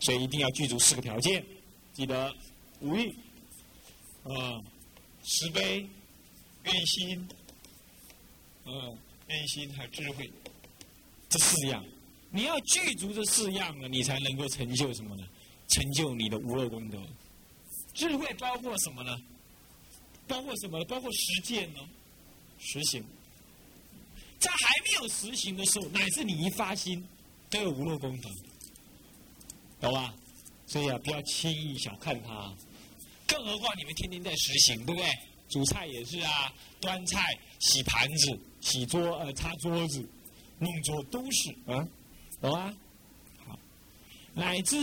所以一定要具足四个条件，记得无欲，啊，慈悲、愿心，嗯，愿心还有智慧，这四样，你要具足这四样呢，你才能够成就什么呢？成就你的无漏功德。智慧包括什么呢？包括什么？包括实践呢？实行。在还没有实行的时候，乃至你一发心，都有无漏功德，懂吧？所以啊，不要轻易小看它。更何况你们天天在实行，对不对？煮菜也是啊，端菜、洗盘子、洗桌呃、擦桌子、弄桌都是啊，懂吗？好，乃至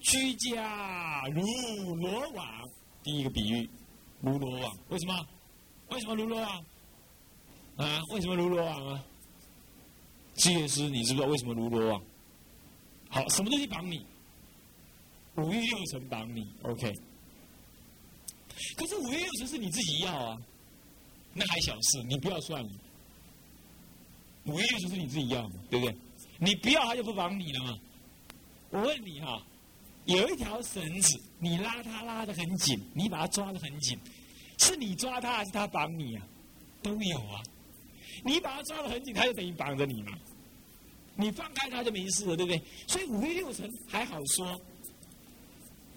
居家如罗网，第一个比喻，如罗网，为什么？为什么如罗网？啊，为什么如罗网啊？智业师，你知不知道为什么如罗网？好，什么东西绑你？五欲六尘绑你，OK。可是五欲六尘是你自己要啊，那还小事，你不要算了。五欲六尘是你自己要，对不对？你不要，他就不绑你了嘛。我问你哈，有一条绳子，你拉它拉的很紧，你把它抓的很紧，是你抓它还是它绑你啊？都有啊。你把它抓得很紧，它就等于绑着你嘛。你放开它就没事了，对不对？所以五欲六尘还好说。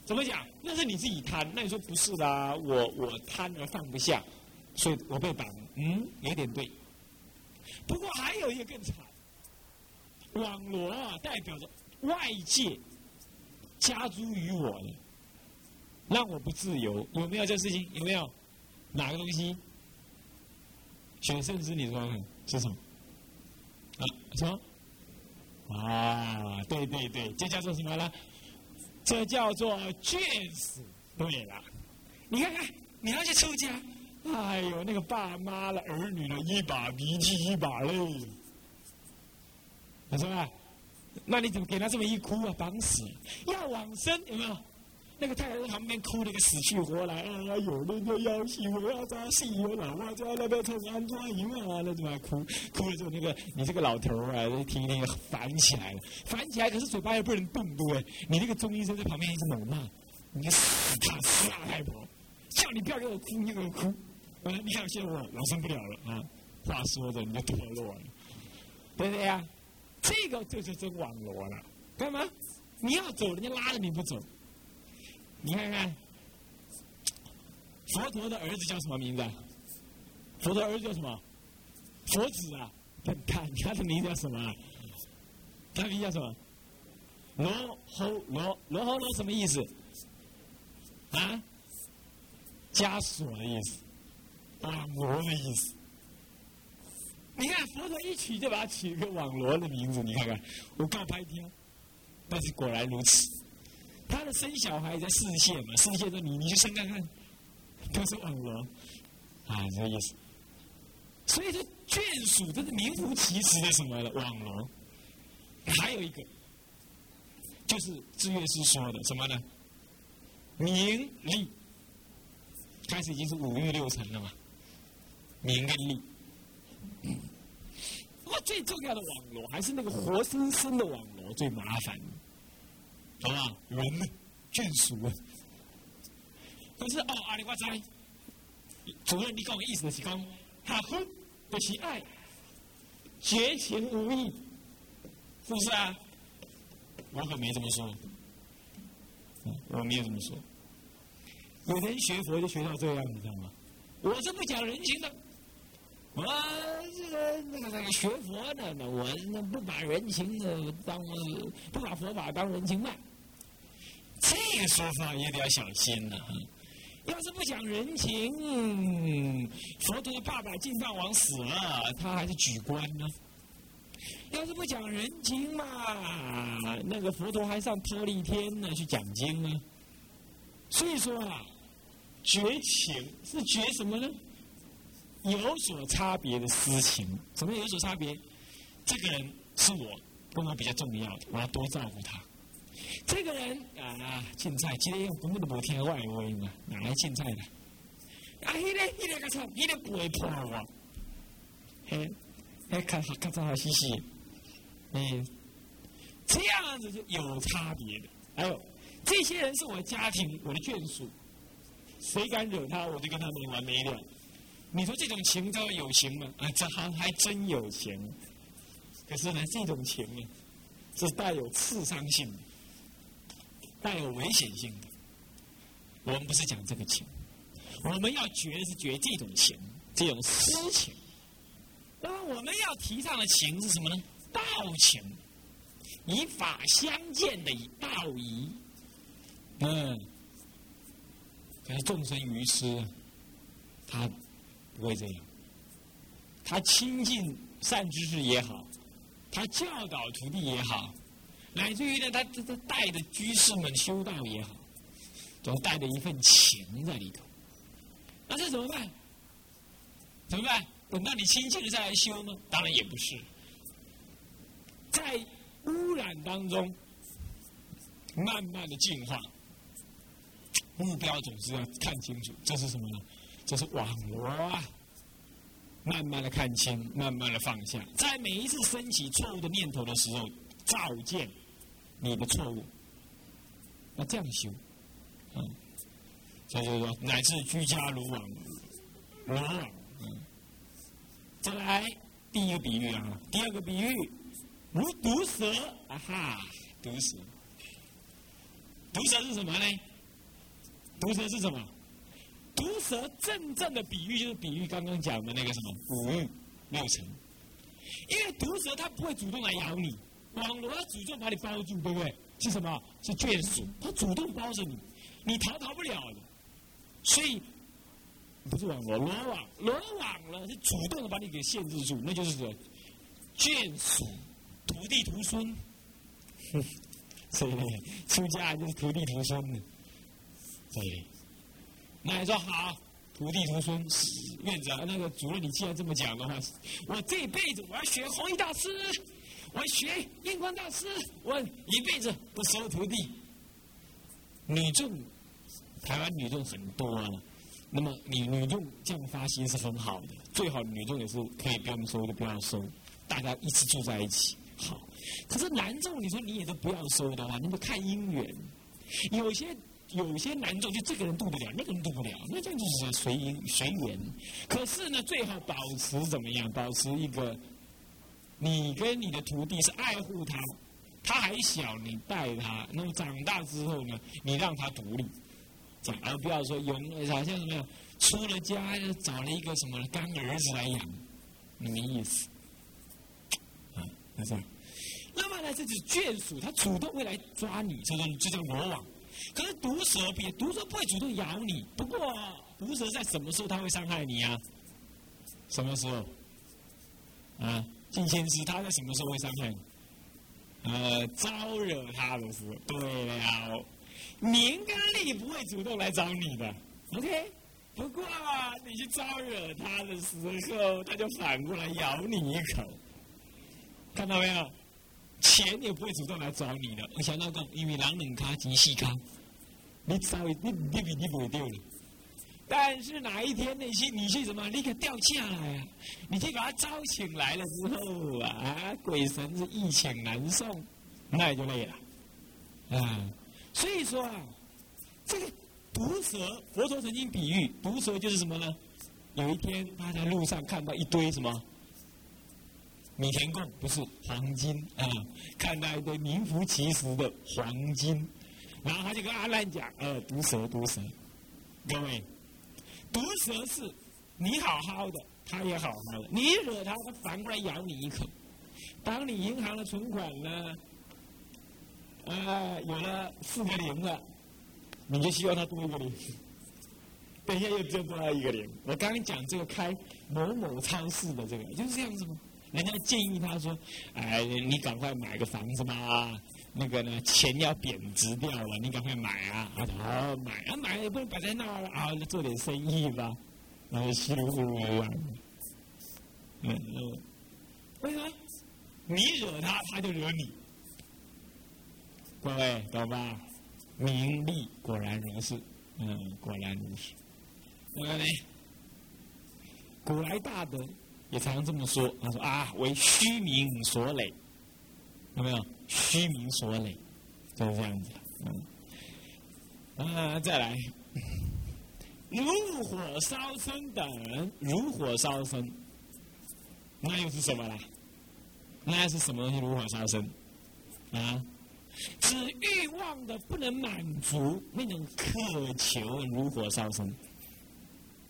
怎么讲？那是你自己贪。那你说不是的，我我贪而放不下，所以我被绑。嗯，有点对。不过还有一个更惨，网罗啊，代表着外界加诸于我的，让我不自由。有没有这事情？有没有？哪个东西？选圣之你说是什么？啊，什么？啊，对对对，这叫做什么呢？这叫做卷死。对了，你看看，你要去出家，哎呦，那个爸妈了、儿女了，一把鼻涕一把泪，是吧？那你怎么给他这么一哭啊？绑死，要往生有没有？那个太太在旁边哭，那个死去活来，哎呀，有那个要死，我要扎死我老妈在那边从安装一万啊，那怎么哭？哭的时候，那个你这个老头啊，一听听烦起来了，烦起来，可是嘴巴又不能动，对不对？你那个中医生在旁边一直猛骂，你死他死老太婆，叫你不要给我哭，你给我哭，啊，你看现在我我生不了了啊，话说的你就脱落了，对不对呀？这个就是真网罗了，干嘛？你要走，人家拉着你不走。你看看，佛陀的儿子叫什么名字？佛陀儿子叫什么？佛子啊！他他，他的名字叫什么？他名叫什么？罗侯罗罗侯罗什么意思？啊？枷锁的意思，网罗的意思。你看佛陀一取就把他取一个网罗的名字，你看看，我告拍天，但是果然如此。他的生小孩在世界嘛，世界说你你去生看看，都是网罗，啊，这个意思。所以这眷属这是名副其实的什么的网罗。还有一个，就是智月师说的什么呢？名利，开始已经是五欲六尘了嘛，名跟利。不过最重要的网罗还是那个活生生的网罗最麻烦。好吧，人呢，眷属啊。可是哦，阿里瓜哉，主任，你讲的意思是讲，他婚就是爱，绝情无义，是不是啊？我可没这么说，我没有这么说。有人学佛就学到这样，你知道吗？我是不讲人情的，我这个那个那个学佛的，呢我那不把人情的当，不把佛法当人情卖。这个说法也得要小心了。要是不讲人情，佛陀的爸爸净饭王死了，他还是举官呢。要是不讲人情嘛，那个佛陀还上忉利天呢去讲经呢。所以说啊，绝情是绝什么呢？有所差别的私情。什么有所差别？这个人是我，跟我比较重要的，我要多照顾他。这个人啊，青菜，今天根本都不听外话嘛，哪来青菜的？啊，迄个迄个个菜，迄个不会破我。嘿，哎，看看看好嘻嘻，嗯，这样子就有差别的。还有这些人是我的家庭，我的眷属，谁敢惹他，我就跟他没完没了。你说这种情叫有情吗？啊，这行还真有情。可是呢，这种情呢，是带有刺伤性的，带有危险性的。我们不是讲这个情，我们要绝是绝这种情，这种私情。那么我们要提倡的情是什么呢？道情，以法相见的道义。嗯，可是众生愚痴，他。不会这样，他亲近善知识也好，他教导徒弟也好，乃至于呢，他他带的居士们修道也好，都带着一份情在里头。那这怎么办？怎么办？等到你亲近了再来修吗？当然也不是，在污染当中慢慢的进化，目标总是要看清楚，这是什么呢？这是网罗啊！慢慢的看清，慢慢的放下，在每一次升起错误的念头的时候，照见你的错误。那这样修，嗯，所以说乃至居家如网，罗网，嗯。再来第一个比喻啊，第二个比喻如毒蛇啊哈，毒蛇，毒蛇是什么呢？毒蛇是什么？毒蛇真正的比喻就是比喻刚刚讲的那个什么五欲六尘，因为毒蛇它不会主动来咬你，网罗它主动把你包住，对不对？是什么？是眷属，他主动包着你，你逃逃不了的。所以不是网罗，罗网，罗网了是主动的把你给限制住，那就是说眷属、徒弟徒孙，所以出家就是徒弟徒孙的，所以。那你说好，徒弟徒孙，院长那个主任，你既然这么讲的话，我这辈子我要学弘一大师，我学印光大师，我一辈子不收徒弟。女众，台湾女众很多啊，那么女女众这样发心是很好的，最好女众也是可以不用收就不要收，大家一起住在一起好。可是男众，你说你也都不要收的话，那么看姻缘，有些。有些男众就这个人渡不了，那个人渡不了，那这样就是随随缘。可是呢，最好保持怎么样？保持一个，你跟你的徒弟是爱护他，他还小，你带他。那么长大之后呢，你让他独立，而不要说有好像什么，出了家找了一个什么干儿子来养，没意思。啊，那这样。那么呢，这就是眷属，他主动会来抓你，这种这叫罗网。可是毒蛇比毒蛇不会主动咬你，不过毒蛇在什么时候它会伤害你啊？什么时候？啊，金先师他在什么时候会伤害你？呃，招惹他的时候。对了，名跟利不会主动来找你的，OK？不过啊你去招惹他的时候，他就反过来咬你一口，看到没有？钱也不会主动来找你的。我想到讲，因为狼人卡及细卡，你稍微你你比你不会掉了。但是哪一天那些你去什么，你可掉下来啊？你去把他招请来了之后啊，鬼神是一请难送，那也就累了。啊，所以说啊，这个毒蛇，佛陀曾经比喻，毒蛇就是什么呢？有一天他在路上看到一堆什么？米田共不是黄金啊，看到一堆名副其实的黄金，然后他就跟阿难讲：“呃，毒蛇，毒蛇，各位，毒蛇是你好好的，他也好好的，你惹他，他反过来咬你一口。当你银行的存款呢，呃，有了四个零了，你就希望他多一个零，等一下又增多一个零。我刚刚讲这个开某某超市的这个，就是这样子吗？”人家建议他说：“哎，你赶快买个房子嘛，那个呢，钱要贬值掉了，你赶快买啊！啊，买啊买，也不能摆在那儿啊，做点生意吧。然后稀里糊涂啊，嗯，为什么？你惹他，他就惹你。各位懂吧？名利果然如是，嗯，果然如是。那个呢？古来大德。”也常常这么说，他说啊，为虚名所累，有没有？虚名所累，就是这样子。嗯，啊，再来，如火烧身等，如火烧身，那又是什么啦？那又是什么东西？如火烧身啊？指欲望的不能满足，那种渴求如火烧身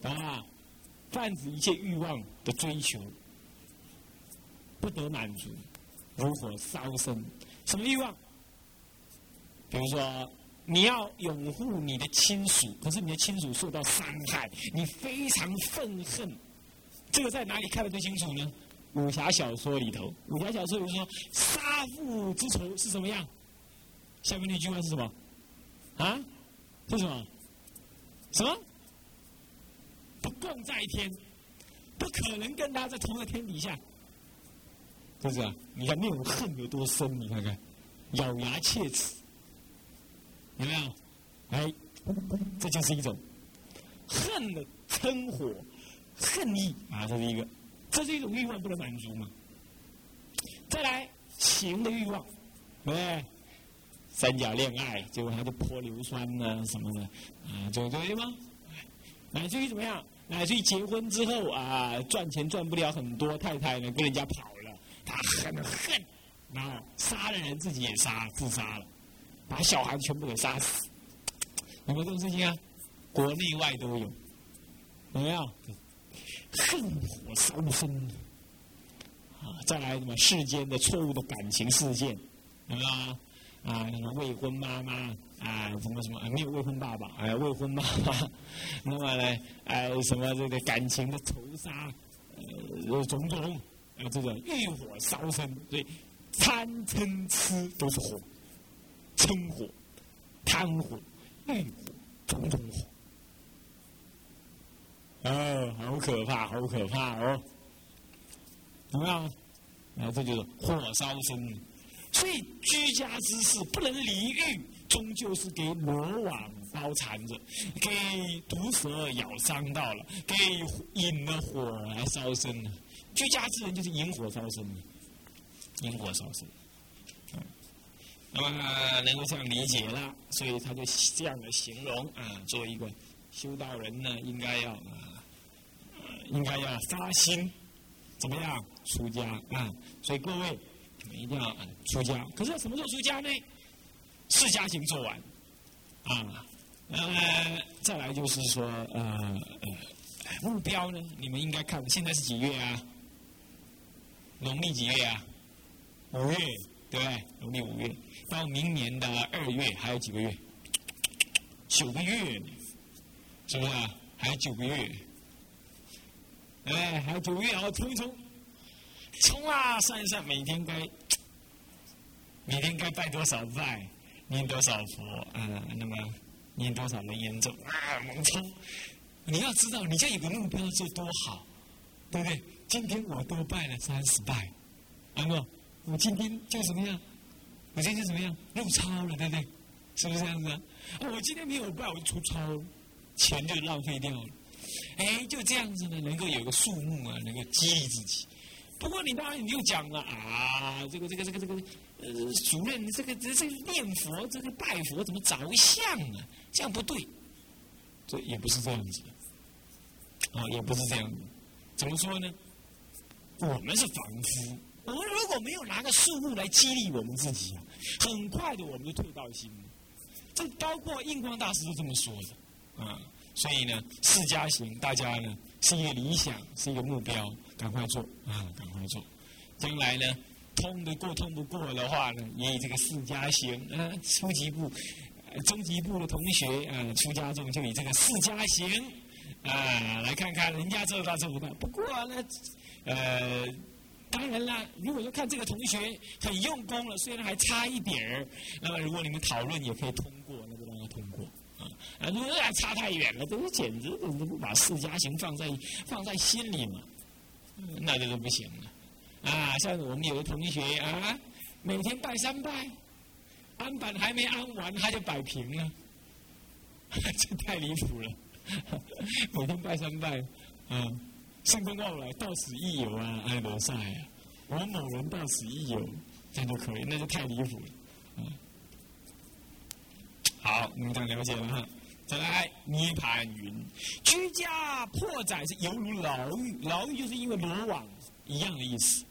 啊，泛指一切欲望的追求不得满足，如火烧身。什么欲望？比如说，你要拥护你的亲属，可是你的亲属受到伤害，你非常愤恨。这个在哪里看得最清楚呢？武侠小说里头，武侠小说里说，杀父之仇是什么样？下面那句话是什么？啊？是什么？什么？不共在天，不可能跟他在同一个天底下，是不是啊？你看那种恨有多深，你看看，咬牙切齿，有没有？哎，这就是一种恨的嗔火，恨意啊，这是一个，这是一种欲望不能满足嘛。再来，情的欲望，对不对？三角恋爱，结果他就泼硫酸呢什么的，啊，对对吗？乃至于怎么样？乃至于结婚之后啊，赚钱赚不了很多，太太呢跟人家跑，他很恨，然后杀了人，自己也杀，自杀了，把小孩全部给杀死，有没有这种事情啊？国内外都有，有没有？恨火烧身，啊，再来什么世间的错误的感情事件，有没有？啊，什么未婚妈妈啊，什么什么没有未婚爸爸，哎，未婚妈妈，那么呢，哎，什么这个感情的仇杀，呃，种种，啊，这个欲火烧身，所以贪嗔痴都是火，嗔火、贪火、欲火，种种火，哦，好可怕，好可怕哦，怎么样？啊，这就是火烧身。所以居家之事不能离欲，终究是给魔网包缠着，给毒蛇咬伤到了，给引了火来烧身了。居家之人就是引火烧身，引火烧身。那么能够这样理解了，所以他就这样的形容啊，作为一个修道人呢，应该要啊，应该要发心，怎么样出家啊？所以各位。一定要出家，可是什么时候出家呢？释家行做完，啊，呃，再来就是说，呃呃，目标呢？你们应该看，现在是几月啊？农历几月啊？五月，对不对？农历五月，到明年的二月还有几个月？九个月，是不是？啊？还有九个月，哎，还有九个月，好冲一冲。冲啊！算一算，每天该每天该拜多少拜，念多少佛啊？那么念多少人言咒啊？猛冲！你要知道，你这样有个目标就多好，对不对？今天我多拜了三十拜，阿诺，我今天就怎么样？我今天怎么样？入超了，对不对？是不是这样子啊？我今天没有拜，我就出超，钱就浪费掉了。哎，就这样子呢，能够有个数目啊，能够激励自己。不过你当然你又讲了啊，这个这个这个这个呃，主任，这个这这个念佛，这个拜佛怎么着相啊？这样不对，这也不是这样子的，啊，也不是这样子。怎么说呢？我们是凡夫，我们如果没有拿个树木来激励我们自己啊，很快的我们就退道心了。这包括印光大师都这么说的啊。所以呢，释迦行大家呢是一个理想，是一个目标。赶快做啊！赶快做，将来呢，通得过通不过的话呢，也以这个四家行啊，初级部、中级部的同学啊，出家众就以这个四家行啊，来看看人家做到做不到。不过呢，呃，当然啦，如果说看这个同学很用功了，虽然还差一点儿，那么如果你们讨论也可以通过，那就让他通过啊。啊，如果差太远了，这是简直都不把四家行放在 放在心里嘛。那这就不行了，啊！像我们有个同学啊，每天拜三拜，安板还没安完他就摆平了，这太离谱了。每天拜三拜，啊，圣公告来到此一游啊，爱罗塞啊，我某人到此一游，这样就可以，那就太离谱了。好，你们这样了解了哈。再来，涅盘云，居家破宅是犹如牢狱，牢狱就是因为罗网一样的意思，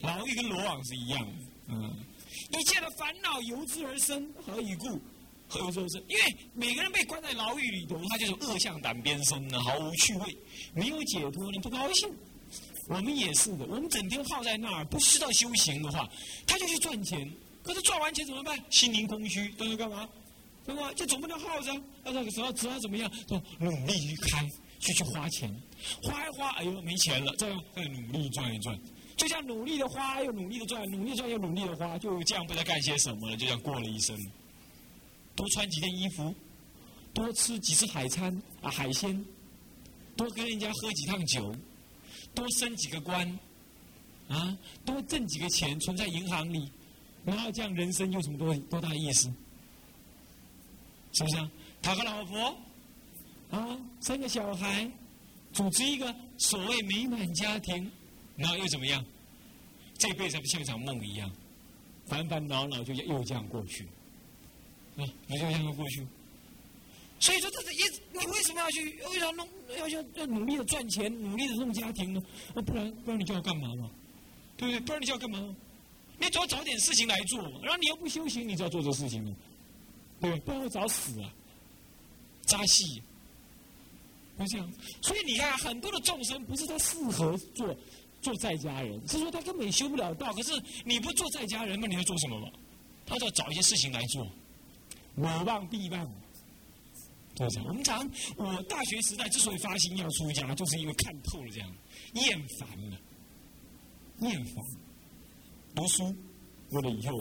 牢狱跟罗网是一样的。嗯，一切的烦恼由之而生，何以故？何以说是？因为每个人被关在牢狱里头，他就是恶向胆边生的，毫无趣味，没有解脱，你不高兴。我们也是的，我们整天耗在那儿，不知道修行的话，他就去赚钱。可是赚完钱怎么办？心灵空虚，都是干嘛？对吧？就总不能耗着，那这个时候只要怎么样？说努力去开，去去花钱，花一花，哎呦没钱了，再再努力赚一赚。就像努力的花，又努力的赚，努力赚又努力的花，就这样不知道干些什么了，就这样过了一生。多穿几件衣服，多吃几次海餐啊海鲜，多跟人家喝几趟酒。多升几个官，啊，多挣几个钱存在银行里，然后这样人生有什么多多大意思？是不是啊？讨个老婆，啊，生个小孩，组织一个所谓美满家庭，然后又怎么样？这辈子不像一场梦一样，烦烦恼恼就又这样过去，啊，就这样过去。所以说，这是一你为什么要去？为什么弄？要要要努力的赚钱，努力的弄家庭呢？那不然不然你叫我干嘛嘛？对不对？不然你叫我干嘛？你总要找点事情来做，然后你又不修行，你就要做这事情呢？对不对？不然会找死啊！扎戏，是这样。所以你看，很多的众生不是他适合做做在家人，是说他根本修不了道。可是你不做在家人，那你要做什么嘛？他就要找一些事情来做，我忘必忘。对这样，我们讲，我大学时代之所以发心要出家，就是因为看透了这样，厌烦了，厌烦。读书为了以后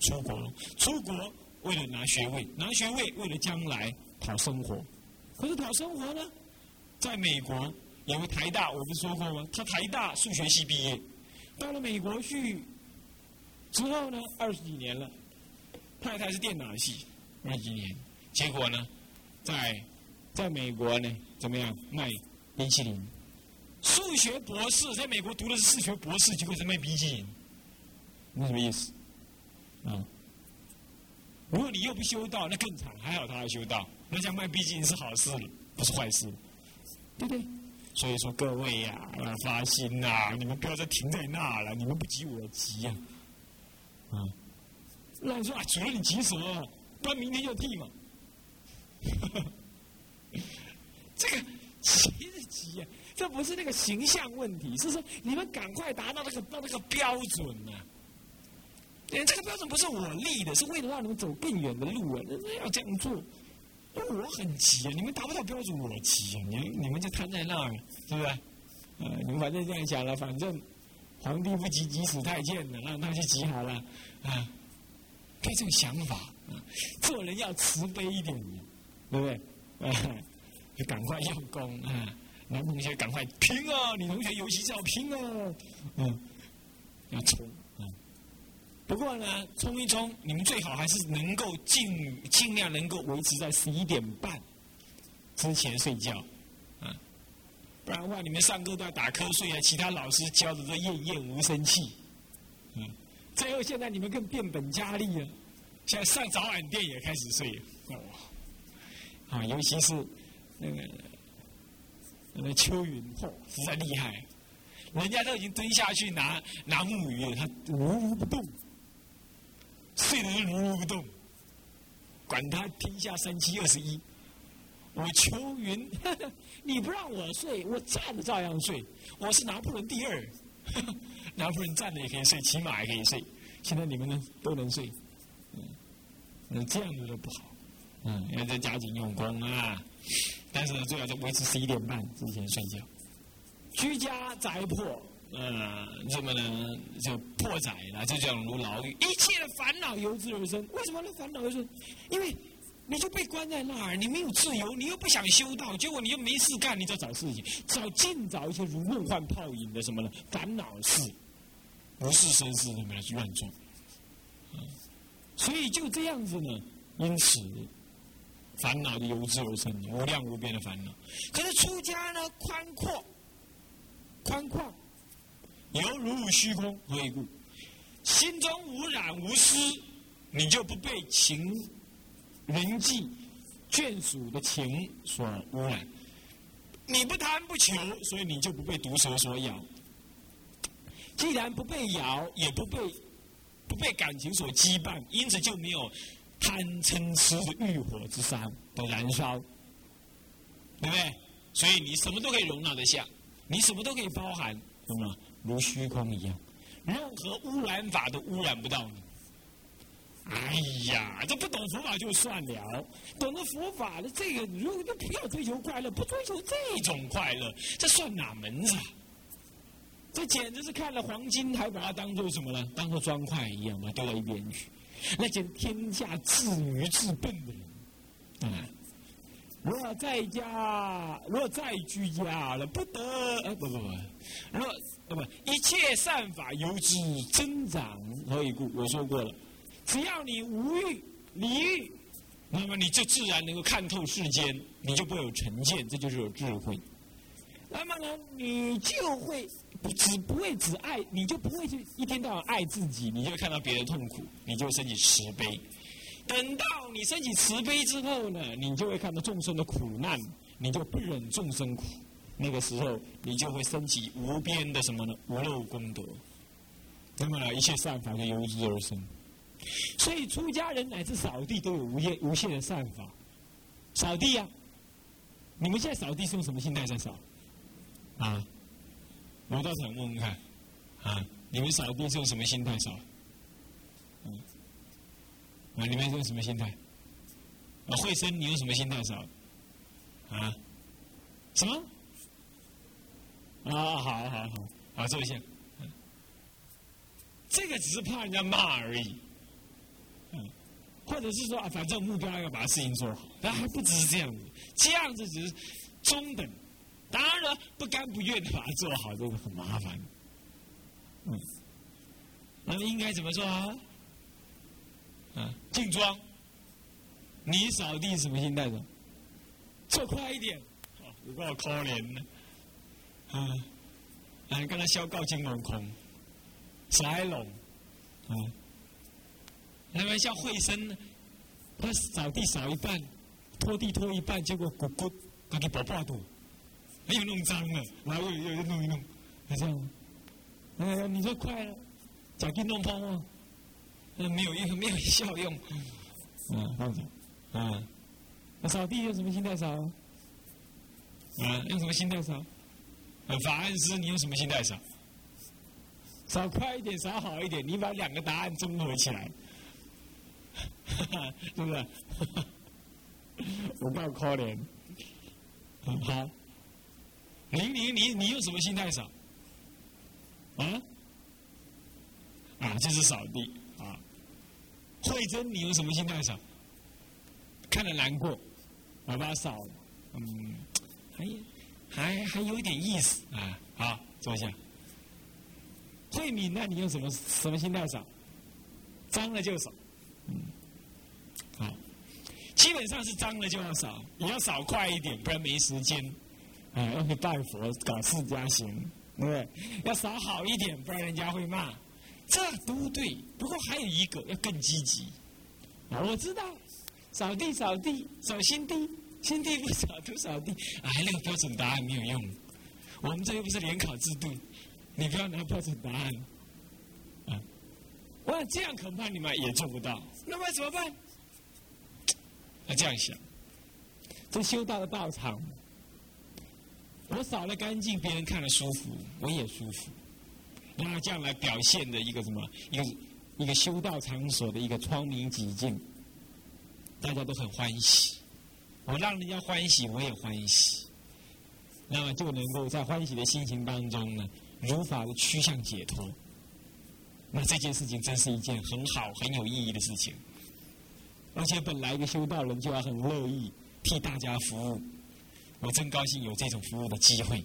出国，出国为了拿学位，拿学位为了将来讨生活。可是讨生活呢，在美国有个台大，我不是说过吗？他台大数学系毕业，到了美国去之后呢，二十几年了，太太是电脑系，二十几年，结果呢？在在美国呢，怎么样卖冰淇淋？数学博士在美国读的是数学博士，结果是卖冰淇淋，那什么意思？啊？如果你又不修道，那更惨。还好他还修道，那讲卖冰淇淋是好事，不是坏事，对不对？所以说各位呀，要发心呐，你们不要再停在那了，你们不急我急呀，啊？那你说啊，主任你急什么？不然明天就剃嘛。这个急是急呀，这不是那个形象问题，是说你们赶快达到那个到那个标准呐。哎，这个标准不是我立的，是为了让你们走更远的路啊！那要这样做，我很急啊！你们达不到标准，我急啊！你们你们就瘫在那儿，是不是？呃，你们反正这样想了，反正皇帝不急急死太监的，让他去急好了啊！以这种想法，做人要慈悲一点。对不对？啊，就赶快用功啊！男同学赶快拼啊！女同学游戏就要拼啊！嗯，要冲啊！不过呢，冲一冲，你们最好还是能够尽尽量能够维持在十一点半之前睡觉啊！不然的话，你们上课都要打瞌睡啊！其他老师教的都厌厌无生气。嗯，最后现在你们更变本加厉了，现在上早晚店也开始睡了。啊，尤其是那个那个秋云，嚯，实在厉害！人家都已经蹲下去拿拿木鱼了，他如如不动，睡得如如不动，管他天下三七二十一。我秋云，你不让我睡，我站着照样睡。我是拿破仑第二，拿破仑站着也可以睡，骑马也可以睡。现在你们呢都能睡，那这样子就不好。嗯，要在加紧用功啊！但是呢，最好在维持十一点半之前睡觉。居家宅破，呃，什么呢？就破宅了，就叫如牢狱。一切的烦恼由之而生。为什么那烦恼而生？因为你就被关在那儿，你没有自由，你又不想修道，结果你又没事干，你就找事情，找尽找一些如梦幻泡影的什么呢？烦恼事，不是生事什么去乱做。所以就这样子呢，因此。烦恼的由之而生，无量无边的烦恼。可是出家呢，宽阔、宽旷，犹如虚空。何以故？心中无染无私，你就不被情人际眷属的情所污染。你不贪不求，所以你就不被毒蛇所咬。既然不被咬，也不被被感情所羁绊，因此就没有贪嗔痴欲火之山的燃烧，对不对？所以你什么都可以容纳得下，你什么都可以包含，懂吗如虚空一样，任何污染法都污染不到你。哎呀，这不懂佛法就算了，懂得佛法的这个，如果不要追求快乐，不追求这种快乐，这算哪门子？啊？这简直是看了黄金还把它当做什么呢？当做砖块一样，把它丢到一边去。那简直天下自愚自笨的人啊！若在家，若在居家了，不得呃不不不，如果呃不一切善法由之增长，何以故？我说过了，只要你无欲离欲，那么你就自然能够看透世间，你就不会有成见，这就是有智慧。那么呢，你就会。不只不会只爱，你就不会去一天到晚爱自己，你就会看到别人痛苦，你就会升起慈悲。等到你升起慈悲之后呢，你就会看到众生的苦难，你就不忍众生苦。那个时候，你就会升起无边的什么呢？无漏功德。那么呢，一切善法就由之而生。所以出家人乃至扫地都有无限无限的善法。扫地呀，你们现在扫地是用什么心态在扫？啊？我倒想问问看，啊，你们扫地是用什么心态扫？啊，你们用什么心态？啊，慧生，你用什么心态扫？啊？什么？啊，好好好，好坐一下。这个只是怕人家骂而已，嗯，或者是说啊，反正目标要把事情做好，但还不只是这样子，这样子只是中等。当然了，不甘不愿的把它做好，这个很麻烦。嗯，那应该怎么做啊？啊，净装。你扫地什么心态的？做快一点。哦，有够可怜的。啊，来跟他消告金龙空，塞龙。啊，那么像慧生，他扫地扫一半，拖地拖一半，结果咕咕，给他爆破肚。又弄脏了，然后又又弄一弄，就这样，哎呀，你说快了，脚给弄破吗？那没有用，没有效用。嗯，放手。啊，那扫地用什么心态扫？啊，用什么心态扫？啊，法案是，你用什么心态扫？扫快一点，扫好一点，你把两个答案综合起来，是不是？我够可怜。好。你你你你用什么心态扫？啊？啊，就是扫地啊。慧珍，你用什么心态扫？看了难过，我把扫。嗯，还还还有点意思啊。好，坐下。慧敏，那你用什么什么心态扫？脏了就扫。嗯。好，基本上是脏了就要扫，你要扫快一点，不然没时间。啊，要去拜佛搞释迦行，对不对？要扫好一点，不然人家会骂。这都对，不过还有一个要更积极。啊，我知道，扫地扫地扫心地，心地不扫都扫地。哎，那个标准答案没有用。我们这又不是联考制度，你不要拿标准答案。啊，我这样恐怕你们也做不到。那么怎么办？要这样想，这修道的道场。我扫了干净，别人看了舒服，我也舒服。那么这样来表现的一个什么？一个一个修道场所的一个窗明几净，大家都很欢喜。我让人家欢喜，我也欢喜。那么就能够在欢喜的心情当中呢，如法的趋向解脱。那这件事情真是一件很好、很有意义的事情。而且本来一个修道人就要很乐意替大家服务。我真高兴有这种服务的机会，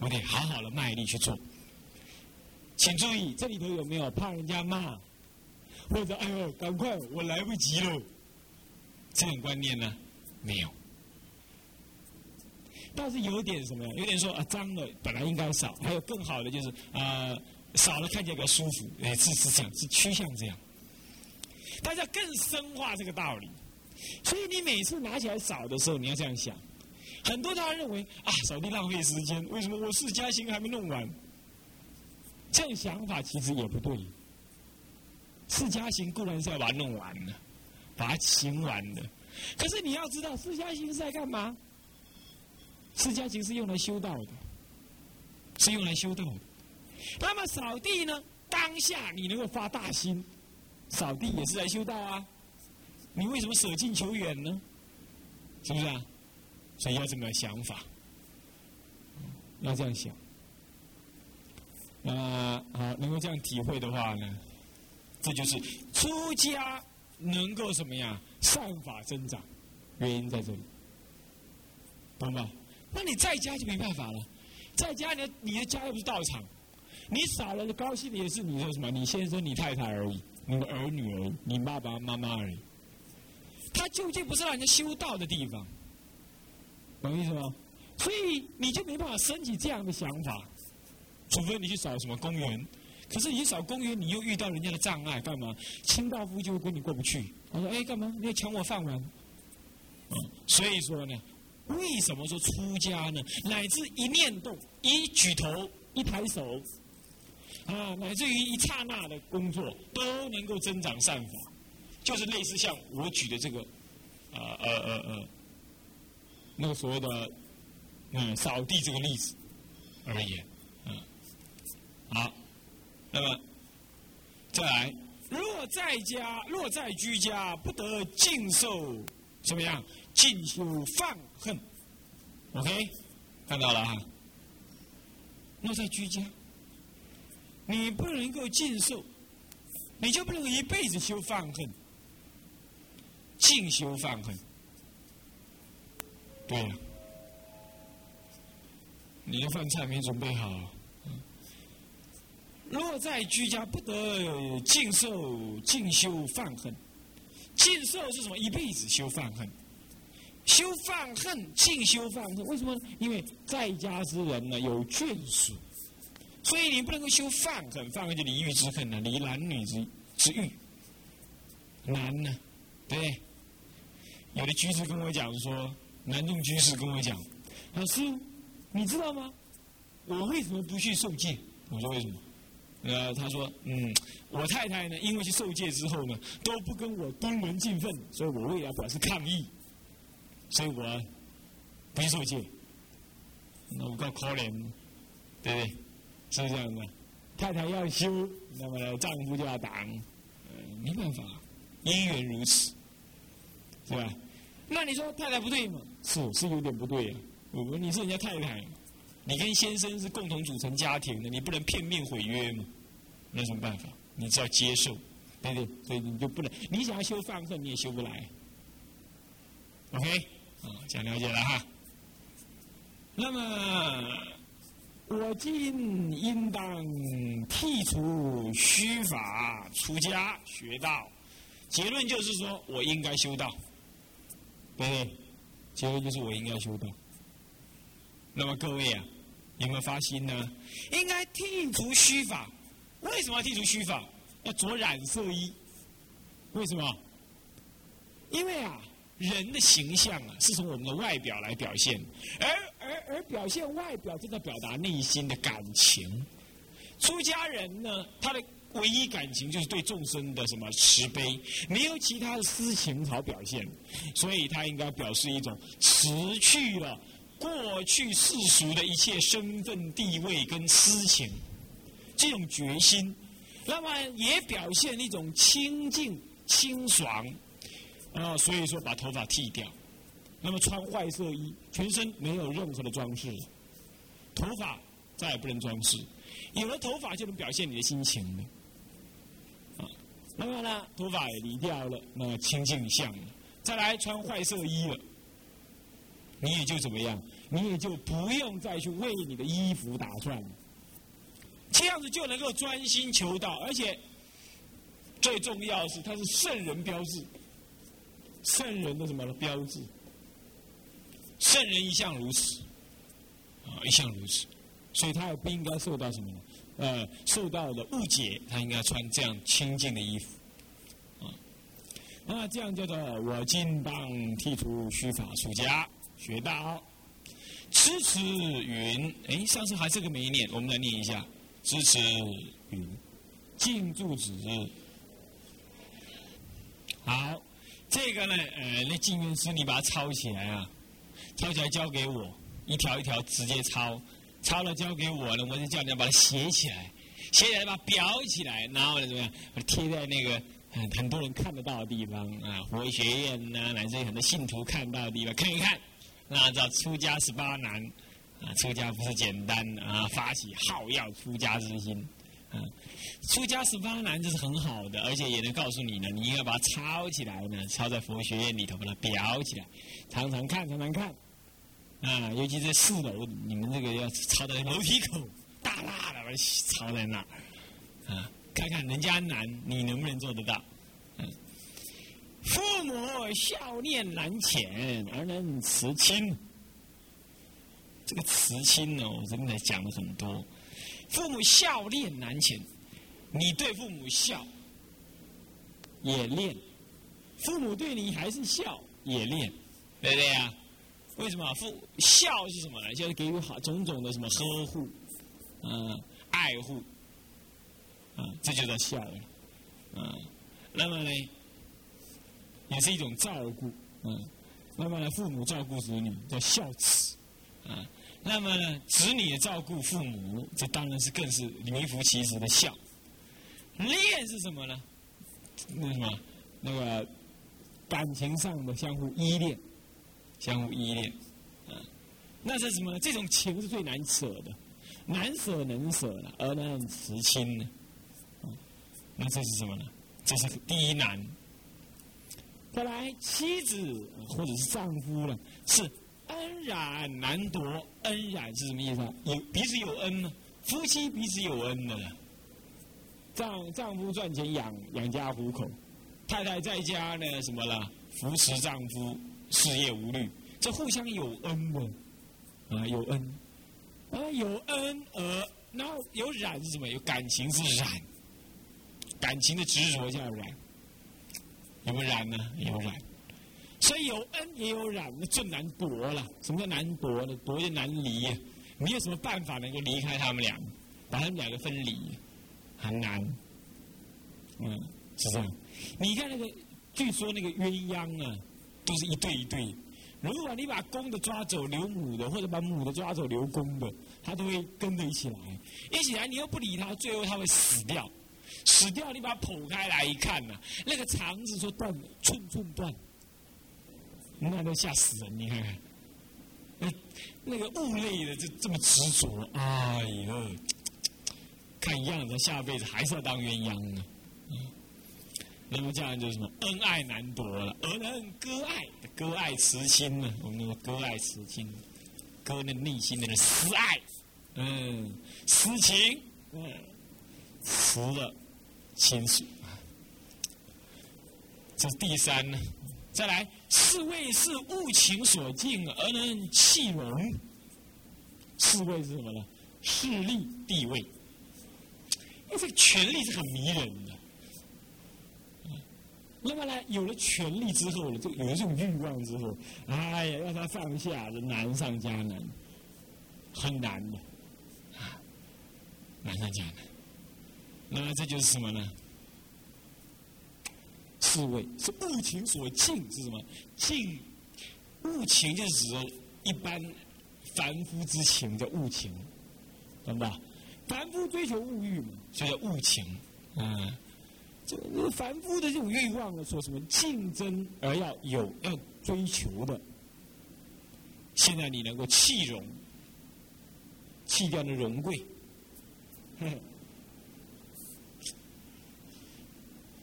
我得好好的卖力去做。请注意，这里头有没有怕人家骂，或者哎呦，赶快我来不及了，这种观念呢？没有。倒是有点什么，有点说啊，脏了本来应该少，还有更好的就是啊，少了看起来比较舒服，哎，是是这样，是趋向这样。大家更深化这个道理。所以你每次拿起来扫的时候，你要这样想。很多大家认为啊，扫地浪费时间，为什么我四家行还没弄完？这样想法其实也不对。四家行固然是要把它弄完的，把它行完的。可是你要知道，四家行是在干嘛？四家行是用来修道的，是用来修道的。那么扫地呢？当下你能够发大心，扫地也是来修道啊。你为什么舍近求远呢？是不是啊？所以要这么想法，要这样想。那好，能够这样体会的话呢，这就是出家能够什么呀？善法增长，原因在这里，懂吗？那你在家就没办法了，在家你你的家又不是道场，你少了高兴的也是你说什么？你先生、你太太而已，你的儿女而已，你爸爸妈妈而已。他究竟不是让人家修道的地方，懂意思吗？所以你就没办法升起这样的想法，除非你去扫什么公园。可是你扫公园，你又遇到人家的障碍，干嘛？清道夫就会跟你过不去。他说：“哎，干嘛？你要抢我饭碗？”，所以说呢，为什么说出家呢？乃至一念动、一举头、一抬手，啊，乃至于一刹那的工作，都能够增长善法。就是类似像我举的这个，呃呃呃呃，那个所谓的嗯扫地这个例子而言，嗯，好，那么再来，若在家，若在居家，不得尽受怎么样？尽修放恨，OK，看到了哈。若在居家，你不能够尽受，你就不能一辈子修放恨。进修放恨，对呀，你的饭菜没准备好。若在居家，不得尽受进修放恨。尽受是什么？一辈子修放恨，修放恨，进修放恨。为什么？因为在家之人呢有眷属，所以你不能够修放恨。放恨就离欲之恨呢，离男女之之欲。难呢，对。有的居士跟我讲说，南洞居士跟我讲，老师，你知道吗？我为什么不去受戒？我说为什么？呃，他说，嗯，我太太呢，因为去受戒之后呢，都不跟我登门敬奉，所以我为了表示抗议，所以我不受戒。那我够可怜，对不对？是不是这样的，太太要修，那么丈夫就要挡，呃，没办法，因缘如此，是吧？那你说太太不对吗？是是有点不对呀。我你是人家太太，你跟先生是共同组成家庭的，你不能片面毁约嘛？那什么办法？你只要接受，对不对？所以你就不能，你想要修放恨，你也修不来。OK，啊，这样了解了哈。那么我今应当剔除虚法，出家学道。结论就是说我应该修道。对不对？结果就是我应该修道。那么各位啊，有没有发心呢？应该剔除虚法。为什么要剔除虚法？要着染色衣。为什么？因为啊，人的形象啊，是从我们的外表来表现，而而而表现外表，正在表达内心的感情。出家人呢，他的。唯一感情就是对众生的什么慈悲，没有其他的私情好表现，所以他应该表示一种辞去了过去世俗的一切身份地位跟私情，这种决心，那么也表现一种清净清爽，啊，所以说把头发剃掉，那么穿坏色衣，全身没有任何的装饰，头发再也不能装饰，有了头发就能表现你的心情了。那么呢，头发也理掉了，那么清净相。再来穿坏色衣了，你也就怎么样？你也就不用再去为你的衣服打算了。这样子就能够专心求道，而且最重要是，它是圣人标志，圣人的什么标志？圣人一向如此，啊，一向如此，所以他也不应该受到什么？呃，受到的误解，他应该穿这样清净的衣服，啊。那，这样叫做我今当剃除须发出家学道。支持云，哎，上次还是个没念，我们来念一下。支持云，静住止。好，这个呢，呃，那静音师你把它抄起来啊，抄起来交给我，一条一条直接抄，抄了交给我了，我就叫你把它写起来，写起来把它裱起来，然后呢怎么样，把它贴在那个很很多人看得到的地方啊，佛学院呐，乃至于很多信徒看到的地方，看一看。那叫出家十八难，啊，出家不是简单啊，发起好要出家之心，啊，出家十八难这是很好的，而且也能告诉你呢，你应该把它抄起来呢，抄在佛学院里头，把它裱起来，常常看，常常看，啊，尤其在四楼，你们这个要抄在楼梯口，大大的把抄在那儿，啊，看看人家难，你能不能做得到？父母孝念难浅，而能慈亲。这个慈亲呢，我这边讲了很多。父母孝念难浅，你对父母孝也念，父母对你还是孝也念，对不对呀？为什么父孝是什么呢？就是给予好种种的什么呵护，嗯，爱护，啊，这就叫孝了，啊，那么呢？也是一种照顾，嗯，那么呢，父母照顾子女叫孝慈，啊，那么呢，子女照顾父母，这当然是更是名副其实的孝。恋是什么呢？那什么，那个感情上的相互依恋，相互依恋，啊，那是什么？这种情是最难舍的，难舍能舍的，而能慈亲呢？啊，那这是什么呢？这是第一难。再来，妻子或者是丈夫了，是恩染难夺。恩染是什么意思啊？有彼此有恩呢，夫妻彼此有恩的。丈丈夫赚钱养养家糊口，太太在家呢什么了？扶持丈夫事业无虑，这互相有恩的啊，有恩啊，有恩而然后有染是什么？有感情是染，感情的执着叫染。有没有染呢？有染，所以有恩也有染，那最难夺了。什么叫难夺呢？夺就难离。你有什么办法能够离开他们俩，把他们两个分离？很难。嗯，是这样。你看那个，据说那个鸳鸯啊，都是一对一对。如果你把公的抓走留母的，或者把母的抓走留公的，它都会跟着一起来。一起来，你又不理它，最后它会死掉。死掉，你把它剖开来一看呢，那个肠子说断了，寸寸断，那都吓死人！你看看，那那个物类的就这么执着，哎呦，看样子下辈子还是要当鸳鸯呢。那么这样就是什么恩爱难夺了，而能割爱，割爱慈亲呢？我们说割爱慈亲，割那内心的私爱，嗯，私情，嗯，慈了。亲属，这是第三呢。再来，侍卫是物情所敬而能弃容。侍卫是什么呢？势力地位，因为这个权力是很迷人的。那么呢，有了权力之后呢，就有了这种欲望之后，哎呀，让他放下，难上加难，很难的，啊，难上加难。那么这就是什么呢？侍卫是物情所敬，是什么？敬物情就是指一般凡夫之情叫物情，懂吧？凡夫追求物欲嘛，所以叫物情。啊，这凡夫的这种欲望呢，说什么竞争而要有要追求的。现在你能够弃容，弃掉那荣贵。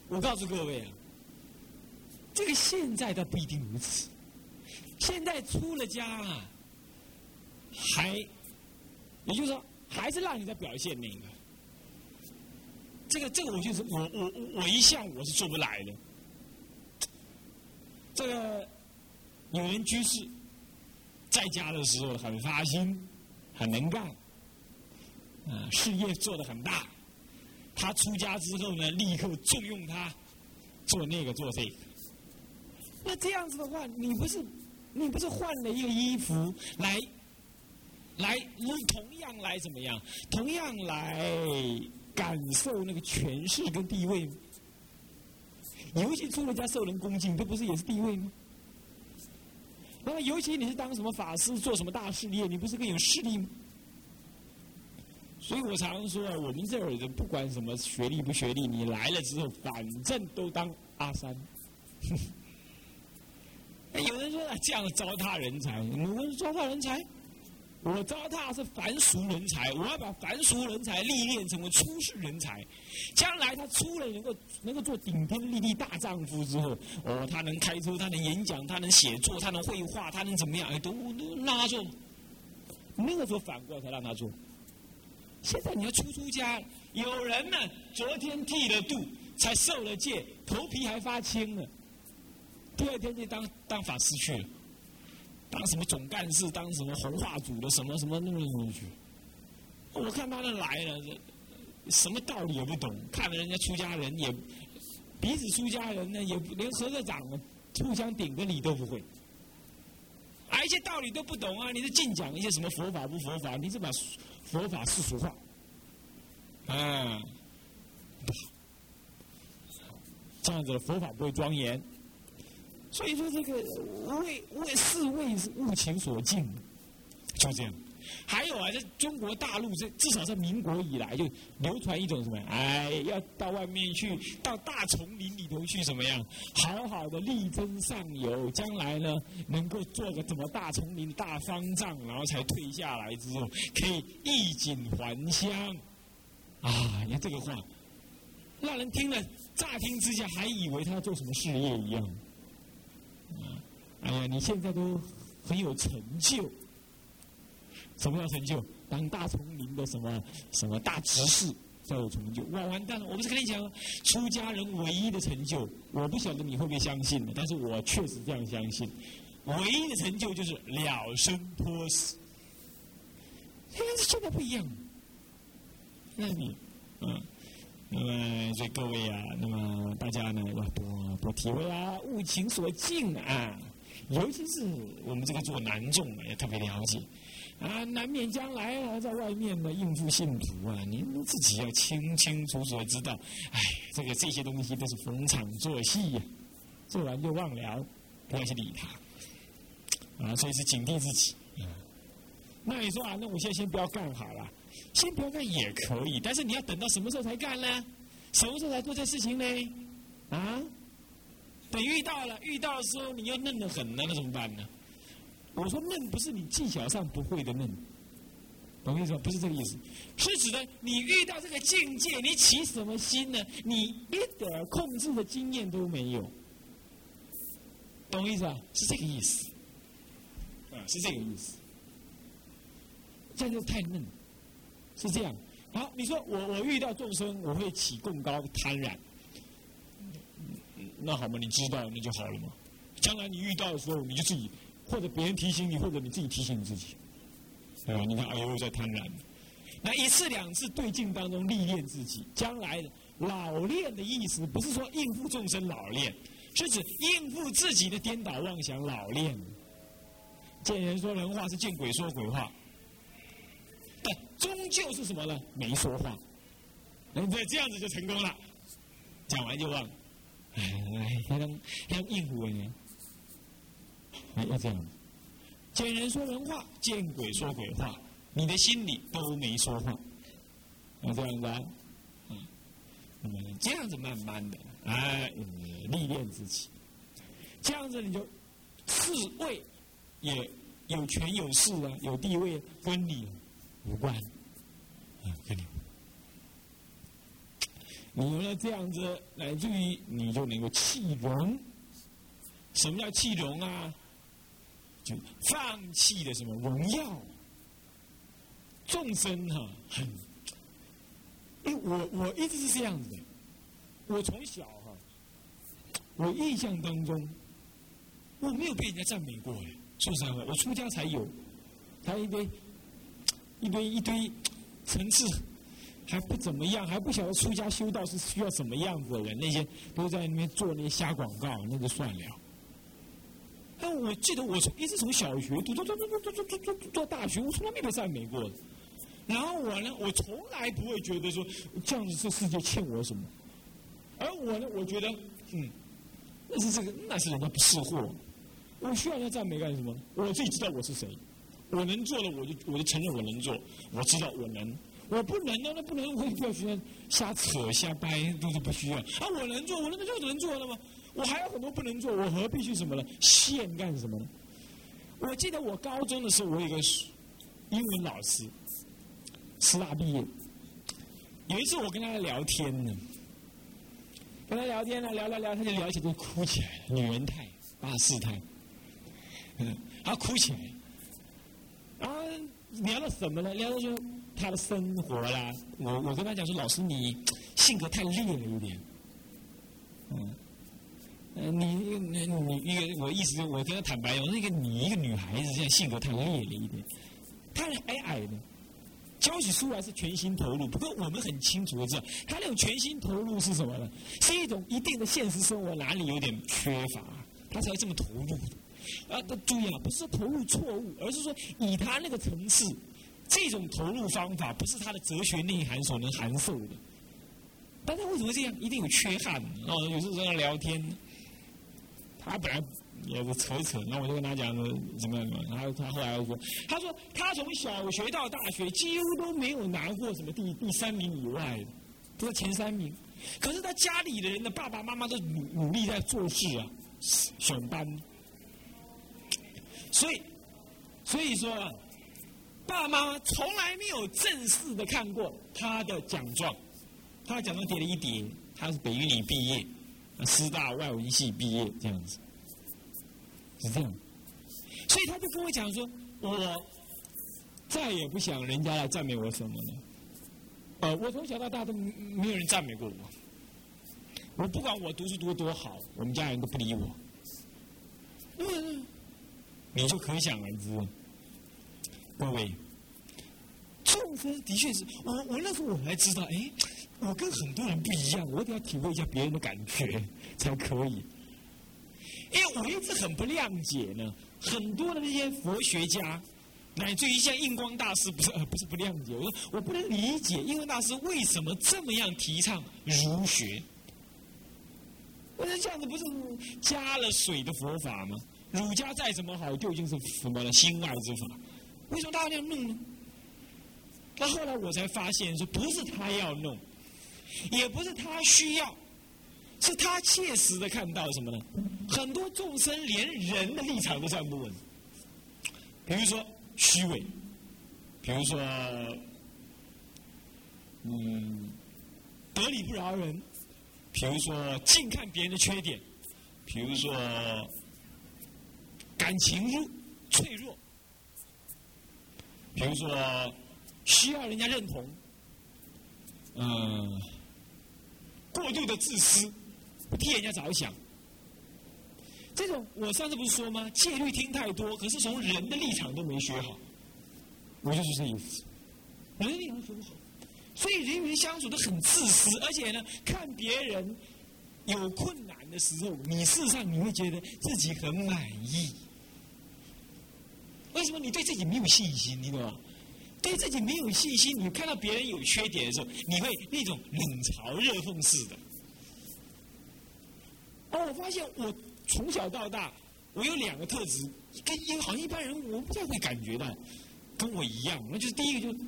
我告诉各位啊，这个现在倒不一定如此。现在出了家啊，还，也就是说，还是让你在表现那个。这个这个，我就是我我我一向我是做不来的。这个有人居士在家的时候很发心，很能干，啊，事业做得很大。他出家之后呢，立刻重用他，做那个做这个，那这样子的话，你不是你不是换了一个衣服来来同样来怎么样？同样来感受那个权势跟地位吗？尤其出了家受人恭敬，这不是也是地位吗？那么，尤其你是当什么法师，做什么大事业，你不是更有势力吗？所以我常说啊，我们这儿人不管什么学历不学历，你来了之后，反正都当阿三。有人说啊，这样糟蹋人才，我们糟蹋人才。我糟蹋是凡俗人才，我要把凡俗人才历练成为出世人才。将来他出了能够能够做顶天立地大丈夫之后，哦，他能开车，他能演讲，他能写作，他能绘画，他能怎么样？哎，都都让他做。那个时候反过来才让他做。现在你要出出家，有人呢，昨天剃了度，才受了戒，头皮还发青呢，第二天就当当法师去了。当什么总干事，当什么红化组的什么什么那么东西，我看他那来了，什么道理也不懂，看了人家出家人也彼此出家人呢，也连合个掌互相顶个礼都不会，而一些道理都不懂啊！你是净讲一些什么佛法不佛法？你是把佛法世俗化，啊，这样子佛法不会庄严。所以说，这个为为是为物情所禁，就这样。还有啊，在中国大陆，这至少在民国以来就流传一种什么？哎，要到外面去，到大丛林里头去，怎么样？好好的力争上游，将来呢，能够做个怎么大丛林大方丈，然后才退下来之后，可以衣锦还乡。啊，你看这个话，让人听了乍听之下，还以为他要做什么事业一样。哎呀，你现在都很有成就。什么叫成就？当大丛林的什么什么大执事，叫有成就。哇，完蛋了！我不是跟你讲，出家人唯一的成就，我不晓得你会不会相信，但是我确实这样相信。唯一的成就就是了生脱死。但是现在不一样。那你，嗯，那么所以各位啊，那么大家呢要多多体会啊，物情所境啊。尤其是我们这个做男众啊，也特别了解啊，难免将来啊，在外面呢应付信徒啊，您自己要清清楚楚的知道，哎，这个这些东西都是逢场作戏呀，做完就忘了，不要去理他啊，所以是警惕自己啊。那你说啊，那我现在先不要干好了，先不要干也可以，但是你要等到什么时候才干呢？什么时候才做这事情呢？啊？等遇到了，遇到的时候你又嫩得很呢，那怎么办呢？我说嫩不是你技巧上不会的嫩，懂意思吗？不是这个意思，是指的你遇到这个境界，你起什么心呢？你一点控制的经验都没有，懂我意思吧？是这个意思，啊，是这个意思，这样就太嫩，是这样。好，你说我我遇到众生，我会起更高贪婪。那好嘛，你知道那就好了嘛。将来你遇到的时候，你就自己或者别人提醒你，或者你自己提醒你自己。对吧，你看，哎呦，在贪婪。那一次两次对镜当中历练自己，将来老练的意思不是说应付众生老练，是指应付自己的颠倒妄想老练。见人说人话，是见鬼说鬼话。但终究是什么呢？没说话。那这这样子就成功了。讲完就忘。哎，哎还能还能应付呢？哎，要这样。见人说人话，见鬼说鬼话，你的心里都没说话，要这样子啊？嗯，这样子慢慢的，哎，历练自己，这样子你就侍卫也有权有势啊，有地位，跟你无关，啊，跟你。你有了这样子，乃至于你就能够气容。什么叫气容啊？就放弃了什么荣耀。众生哈很，哎，我我一直是这样子的。我从小哈，我印象当中，我没有被人家赞美过哎。说实在话，我出家才有，他一堆一堆一堆层次。还不怎么样，还不晓得出家修道是需要什么样子的人，那些都在那边做那些瞎广告，那就算了。但我记得我从一直从小学读到读到读到读到到大学，我从来没被赞美过。然后我呢，我从来不会觉得说这样子这世界欠我什么，而我呢，我觉得嗯，那是这个那是人家不识货，我需要他赞美干什么？我自己知道我是谁，我能做的我就我就承认我能做，我知道我能。我不能呢，那不能，我也不要去瞎扯瞎掰，都是不需要。啊，我能做，我那个就能做了吗？我还有很多不能做，我何必去什么呢？现干什么呢？我记得我高中的时候，我有个英文老师，师大毕业。有一次我跟他聊天呢，跟他聊天呢，聊聊聊，他就聊起就哭起来了，女人态，八四态，嗯，他哭起来，然后聊了什么呢？聊的就。他的生活啦，我我跟他讲说，老师你性格太烈了一点，嗯，呃，你你你一个我意思是，我跟他坦白，我说一个你一个女孩子，这样性格太烈了一点，他矮矮的，教起书来是全心投入，不过我们很清楚的知道，他那种全心投入是什么呢？是一种一定的现实生活哪里有点缺乏，他才会这么投入的。啊，注意啊，不是投入错误，而是说以他那个层次。这种投入方法不是他的哲学内涵所能涵受的，但他为什么这样？一定有缺憾。哦，有时候跟他聊天，他本来也是扯一扯，那我就跟他讲说怎么样怎么样。然后他后来又说，他说他从小学到大学几乎都没有拿过什么第第三名以外的，都是前三名。可是他家里的人的爸爸妈妈都努努力在做事啊，选班。所以，所以说。爸爸妈从来没有正式的看过他的奖状，他的奖状叠了一叠，他是北语里毕业，师大外文系毕业这样子，是这样，所以他就跟我讲说，我再也不想人家来赞美我什么了，呃，我从小到大都没有人赞美过我，我不管我读书读得多好，我们家人都不理我，嗯，你就可想而知。各位，中风的确是我，我那时候我才知道，哎，我跟很多人不一样，我得要体会一下别人的感觉才可以。因为我一直很不谅解呢，很多的那些佛学家，乃至于像印光大师，不是呃不是不谅解，我说我不能理解印光大师为什么这么样提倡儒学。我说这样子不是加了水的佛法吗？儒家再怎么好，就已经是什么了心外之法。为什么他要弄呢？那后来我才发现，说不是他要弄，也不是他需要，是他切实的看到什么呢？很多众生连人的立场都站不稳，比如说虚伪，比如说嗯得理不饶人，比如说净看别人的缺点，比如说感情弱脆弱。比如说，需要人家认同，嗯，过度的自私，不替人家着想，这种我上次不是说吗？戒律听太多，可是从人的立场都没学好，我就是这意思。人的立场学不好，所以人与人相处都很自私，而且呢，看别人有困难的时候，你事实上你会觉得自己很满意。为什么你对自己没有信心？你懂吗？对自己没有信心，你看到别人有缺点的时候，你会那种冷嘲热讽似的。哦，我发现我从小到大，我有两个特质，跟一好像一般人我不太会感觉到，跟我一样。那就是第一个，就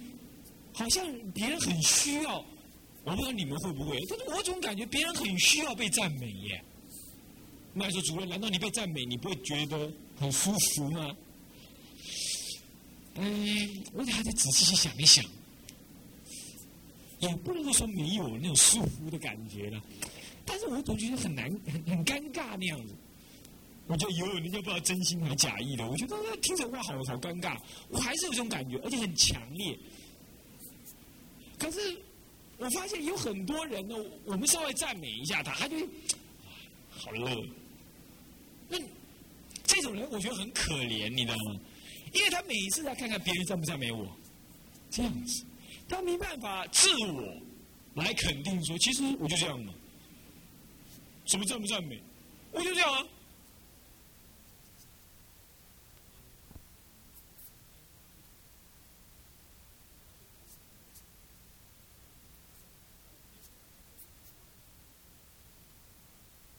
好像别人很需要，我不知道你们会不会，但是我总感觉别人很需要被赞美耶。那你说主任，难道你被赞美，你不会觉得很舒服吗？嗯，我得还得仔细去想一想，也不能够说没有那种束缚的感觉了，但是我总觉得很难、很很尴尬那样子。我觉得有人家不知道真心还是假意的，我觉得听着话好好尴尬，我还是有这种感觉，而且很强烈。可是我发现有很多人呢，我们稍微赞美一下他，他就好乐。那这种人我觉得很可怜，你知道吗？因为他每一次在看看别人赞不赞美我，这样子，他没办法自我来肯定说，其实我就这样嘛。什么赞不赞美？我就这样啊。